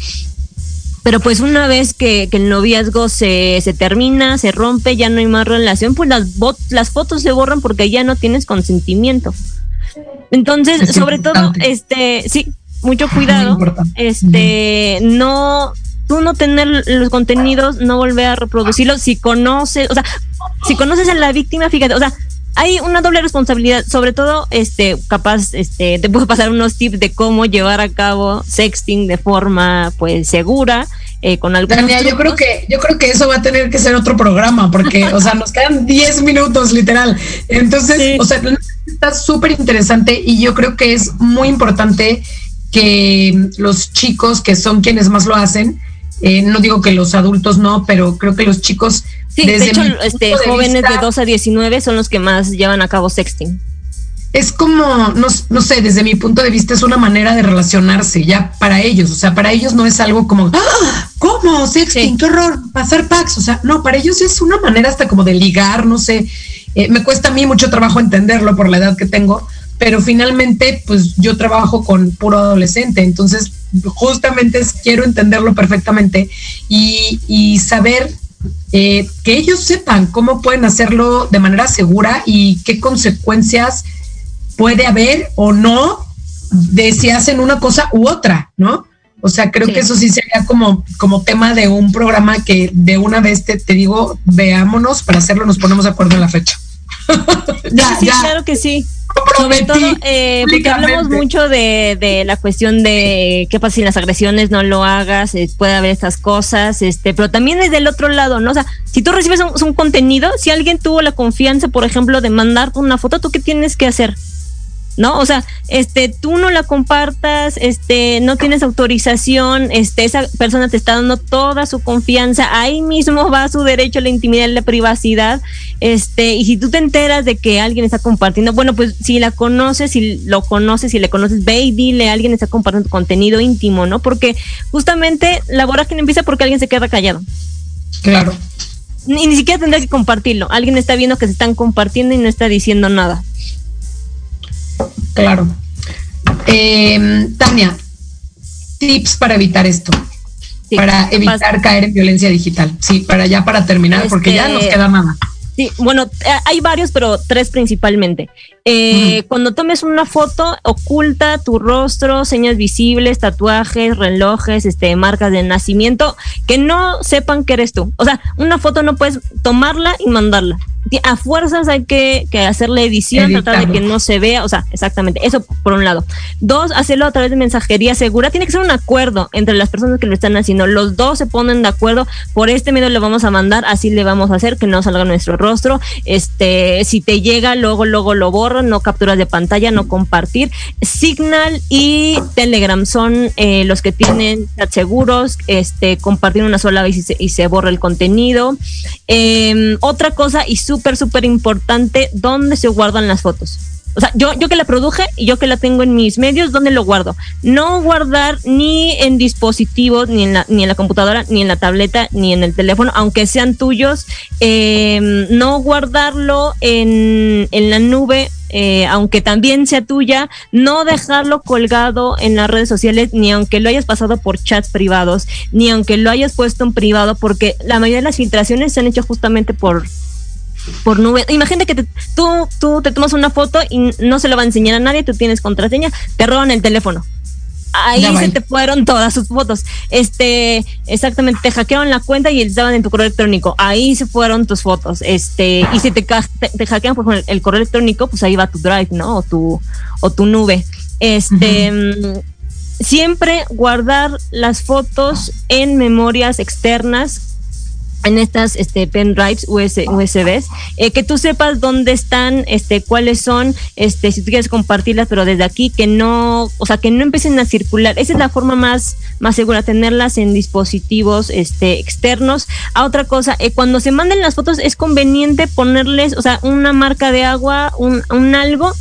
Pero pues una vez que, que el noviazgo se, se, termina, se rompe, ya no hay más relación, pues las, las fotos se borran porque ya no tienes consentimiento. Entonces, sobre todo, este, sí, mucho cuidado. Este, no, tú no tener los contenidos, no volver a reproducirlos. Si conoces, o sea, si conoces a la víctima, fíjate, o sea, hay una doble responsabilidad, sobre todo, este, capaz, este, te puedo pasar unos tips de cómo llevar a cabo sexting de forma, pues, segura, eh, con algunos. Tania, yo creo que, yo creo que eso va a tener que ser otro programa, porque, o sea, nos quedan 10 minutos, literal. Entonces, o sea, está súper interesante y yo creo que es muy importante que los chicos, que son quienes más lo hacen, eh, no digo que los adultos no, pero creo que los chicos... Sí, de hecho, este, jóvenes de 2 a 19 son los que más llevan a cabo sexting. es como, no, sé, desde mi punto de vista es una manera de relacionarse ya para ellos, o sea, para ellos no es algo como, ¡Ah! ¿cómo? Sexting, qué horror, pasar packs, o sea, no, para ellos es una manera hasta como de ligar, no sé, eh, me cuesta a mí mucho trabajo entenderlo por la edad que tengo, pero finalmente, pues yo trabajo con puro adolescente, entonces justamente quiero entenderlo perfectamente y, saber eh, que ellos sepan cómo pueden hacerlo de manera segura y qué consecuencias puede haber o no de si hacen una cosa u otra, ¿no? O sea, creo que eso sí sería como, como tema de un programa que de una vez te, te digo, veámonos para hacerlo, nos ponemos de acuerdo en la fecha. ya, sí, claro que sí. Sobre todo, eh, porque hablamos mucho de, de, la cuestión de qué pasa si las agresiones no lo hagas, eh, puede haber estas cosas, este, pero también es del otro lado, ¿no? O sea, si tú recibes un, un contenido, si alguien tuvo la confianza, por ejemplo, de mandarte una foto, ¿tú qué tienes que hacer? ¿No? O sea, este, tú no la compartas, este, no tienes autorización, este, esa persona te está dando toda su confianza, ahí mismo va su derecho a la intimidad y la privacidad, este, y si tú te enteras de que alguien está compartiendo, bueno, pues si la conoces, si lo conoces, si le conoces, ve y dile, alguien está compartiendo contenido íntimo, ¿no? Porque justamente la vorágine empieza porque alguien se queda callado. Claro. Ni, ni siquiera tendrá que compartirlo. Alguien está viendo que se están compartiendo y no está diciendo nada. Claro. Eh, Tania, tips para evitar esto. para evitar caer en violencia digital. Sí, para ya para terminar, porque ya nos queda nada. Sí, bueno, eh, hay varios, pero tres principalmente. Eh, cuando tomes una foto, oculta tu rostro, señas visibles, tatuajes, relojes, este, marcas de nacimiento, que no sepan que eres tú. O sea, una foto no puedes tomarla y mandarla a fuerzas hay que, que hacerle edición, tratar de que no se vea, o sea, exactamente, eso por un lado. Dos, hacerlo a través de mensajería segura, tiene que ser un acuerdo entre las personas que lo están haciendo, los dos se ponen de acuerdo, por este medio le vamos a mandar, así le vamos a hacer que no salga nuestro rostro, este, si te llega, luego, luego lo borro, no capturas de pantalla, no compartir. Signal y Telegram son eh, los que tienen seguros, este, compartir una sola vez y se, y se borra el contenido. Em, otra cosa y su súper, súper importante dónde se guardan las fotos. O sea, yo, yo que la produje y yo que la tengo en mis medios, ¿dónde lo guardo? No guardar ni en dispositivos, ni en la, ni en la computadora, ni en la tableta, ni en el teléfono, aunque sean tuyos. Em, no guardarlo en, en la nube, eh, aunque también sea tuya, no dejarlo colgado en las redes sociales, ni aunque lo hayas pasado por chats privados, ni aunque lo hayas puesto en privado, porque la mayoría de las filtraciones se han hecho justamente por por nube. Imagínate que tú, tú te tomas una foto y no se lo va a enseñar a nadie, tú tienes contraseña, te roban el teléfono. Ahí se te fueron todas sus fotos. Este, exactamente, te hackearon la cuenta y estaban en tu correo electrónico. Ahí se fueron tus fotos. Este, y si te, te, hackean por el, el, correo electrónico, pues ahí va tu drive, ¿no? O tu, o tu nube. Este, mm, siempre guardar las fotos en memorias externas en estas este, pendrives US, USBs, eh, que tú sepas dónde están, este, cuáles son, este, si tú quieres compartirlas, pero desde aquí que no, o sea, que no empiecen a circular. Esa es la forma más, más segura, tenerlas en dispositivos este, externos. A otra cosa, eh, cuando se manden las fotos es conveniente ponerles, o sea, una marca de agua, un, un algo.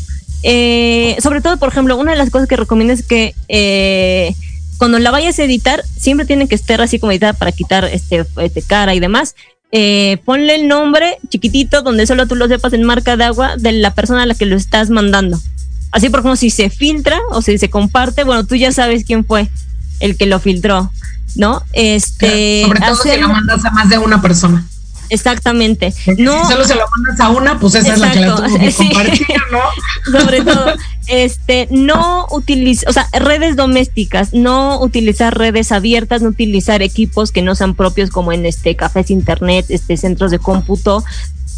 Eh, sobre todo, por ejemplo, una de las cosas que recomiendo es que eh, cuando la vayas a editar, siempre tiene que estar así como editada para quitar este, este cara y demás. Eh, ponle el nombre chiquitito donde solo tú lo sepas en marca de agua de la persona a la que lo estás mandando. Así por ejemplo, si se filtra o si se comparte, bueno, tú ya sabes quién fue el que lo filtró, ¿no? Este, sobre todo si lo mandas a más de una persona. Exactamente. no, si solo se lo mandas a una, pues esa es la que la tuvo compartir, ¿no? Sobre todo, este, no utilizar, o sea, redes domésticas, no utilizar redes abiertas, no utilizar equipos que no sean propios como en este cafés internet, este centros de cómputo,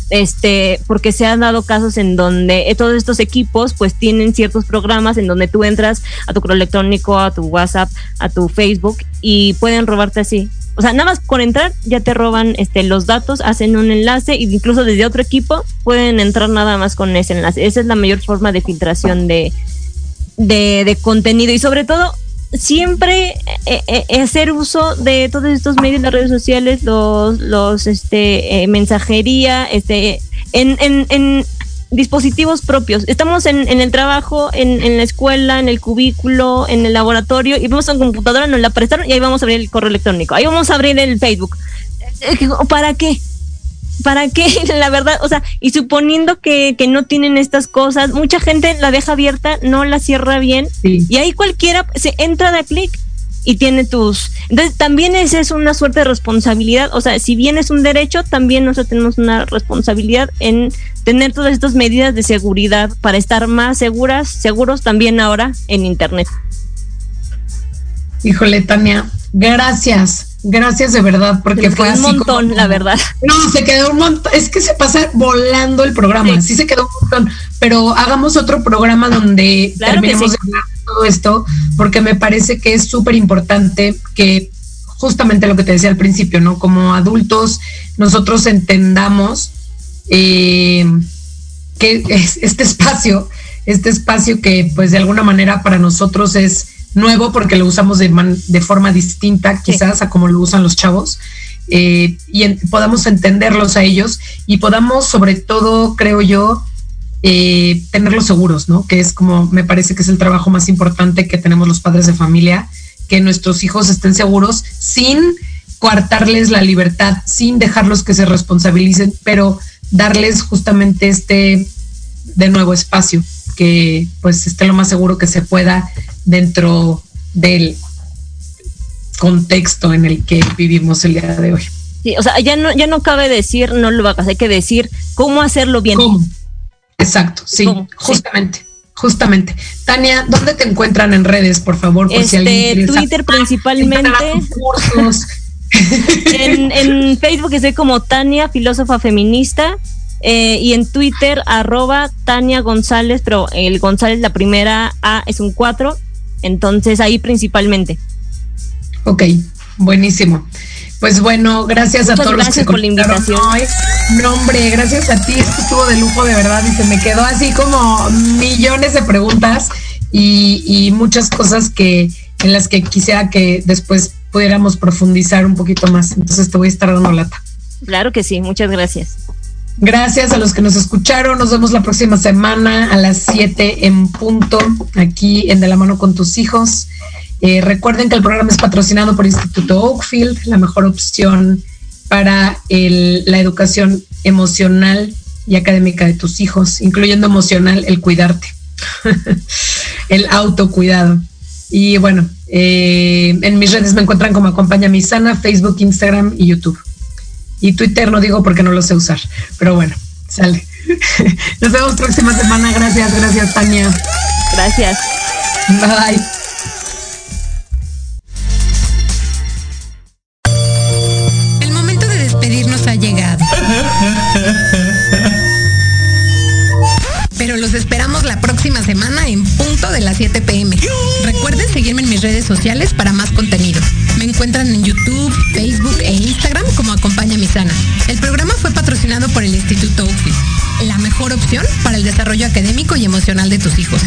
este, porque se han dado casos en donde todos estos equipos pues tienen ciertos programas en donde tú entras a tu correo electrónico, a tu WhatsApp, a tu Facebook y pueden robarte así o sea, nada más con entrar ya te roban este, los datos, hacen un enlace e incluso desde otro equipo pueden entrar nada más con ese enlace. Esa es la mayor forma de filtración de, de, contenido y sobre todo siempre eh, eh, eh, hacer uso de todos estos medios, las redes sociales, los, los este, mensajería, este, en, en, en dispositivos propios. Estamos en, el trabajo, en, en, la escuela, en el cubículo, en el laboratorio y vemos una computadora, nos la prestaron y ahí vamos a abrir el correo electrónico, ahí vamos a abrir el Facebook. Eh, ¿Para qué? ¿Para qué? La verdad, o sea, y suponiendo que, que no tienen estas cosas, mucha gente la deja abierta, no la cierra bien y ahí cualquiera se entra de clic y tiene tus... Entonces, también esa es una suerte de responsabilidad, o sea, si bien es un derecho, también nosotros tenemos una responsabilidad en tener todas estas medidas de seguridad para estar más seguras, seguros también ahora en Internet. Híjole, Tania, gracias. Gracias de verdad, porque fue un montón, la verdad. No, se quedó un montón. Es que se pasa volando el programa. Sí, se quedó un montón. Pero hagamos otro programa donde terminemos de hablar todo esto, porque me parece que es súper importante que justamente lo que te decía al principio, ¿no? Como adultos, nosotros entendamos eh, que es este espacio, este espacio que pues de alguna manera para nosotros es nuevo porque lo usamos de, de forma distinta quizás a como lo usan los chavos eh, y podamos entenderlos a ellos y podamos sobre todo, creo yo, eh, tenerlos seguros, ¿no? Que es como me parece que es el trabajo más importante que tenemos los padres de familia, que nuestros hijos estén seguros sin coartarles la libertad, sin dejarlos que se responsabilicen, pero darles justamente este de nuevo espacio que pues esté lo más seguro que se pueda dentro del contexto en el que vivimos el día de hoy. Sí, o sea, ya no, ya no cabe decir no lo hagas, hay que decir cómo hacerlo bien. Exacto, sí, justamente. Justamente. Tania, ¿dónde te encuentran en redes, por favor? Por este, Twitter principalmente. en, en Facebook estoy como Tania, filósofa feminista. Eh, y en Twitter, arroba Tania González, pero el González, la primera A es un 4, entonces ahí principalmente. Ok, buenísimo. Pues bueno, gracias a todos gracias los que por la invitación. Hoy. No, hombre, gracias a ti, esto estuvo de lujo de verdad y se me quedó así como millones de preguntas y, y muchas cosas que en las que quisiera que después pudiéramos profundizar un poquito más. Entonces te voy a estar dando lata. Claro que sí, muchas gracias. Gracias a los que nos escucharon. Nos vemos la próxima semana a las 7 en punto, aquí en De la mano con tus hijos. Eh, recuerden que el programa es patrocinado por Instituto Oakfield, la mejor opción para la educación emocional y académica de tus hijos, incluyendo emocional, el cuidarte, el autocuidado. Y bueno, eh, en mis redes me encuentran como Acompaña Mi Sana, Facebook, Instagram y YouTube. Y Twitter no digo porque no lo sé usar, pero bueno, sale. Nos vemos próxima semana. Gracias, gracias Tania. Gracias. Bye. El momento de despedirnos ha llegado. Pero los esperamos la próxima semana en punto de las 7 pm. Recuerden seguirme en mis redes sociales para más contenido. Encuentran en YouTube, Facebook e Instagram como Acompaña Mi Sana. El programa fue patrocinado por el Instituto UFI, la mejor opción para el desarrollo académico y emocional de tus hijos.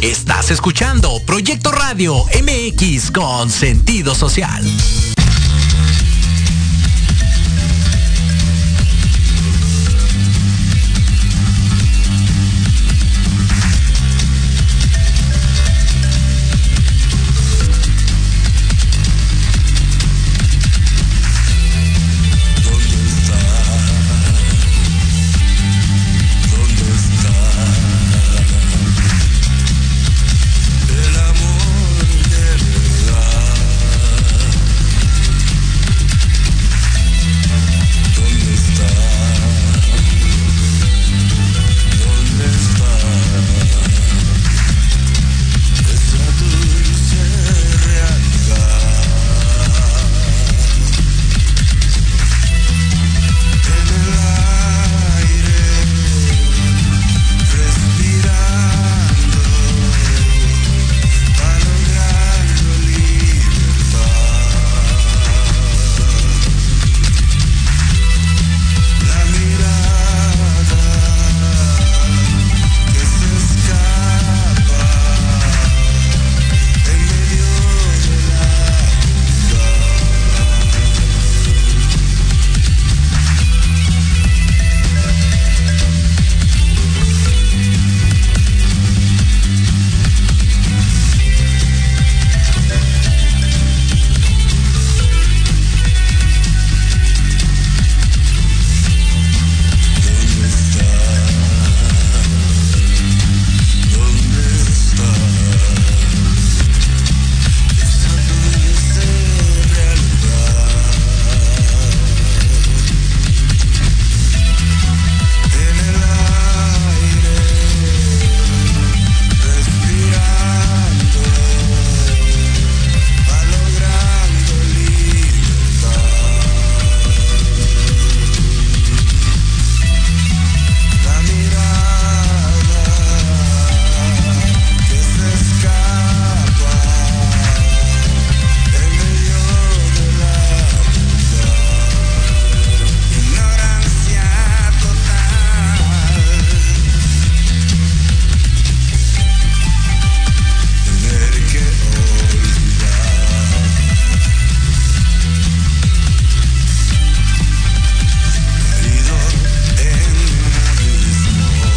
Estás escuchando Proyecto Radio MX con sentido social.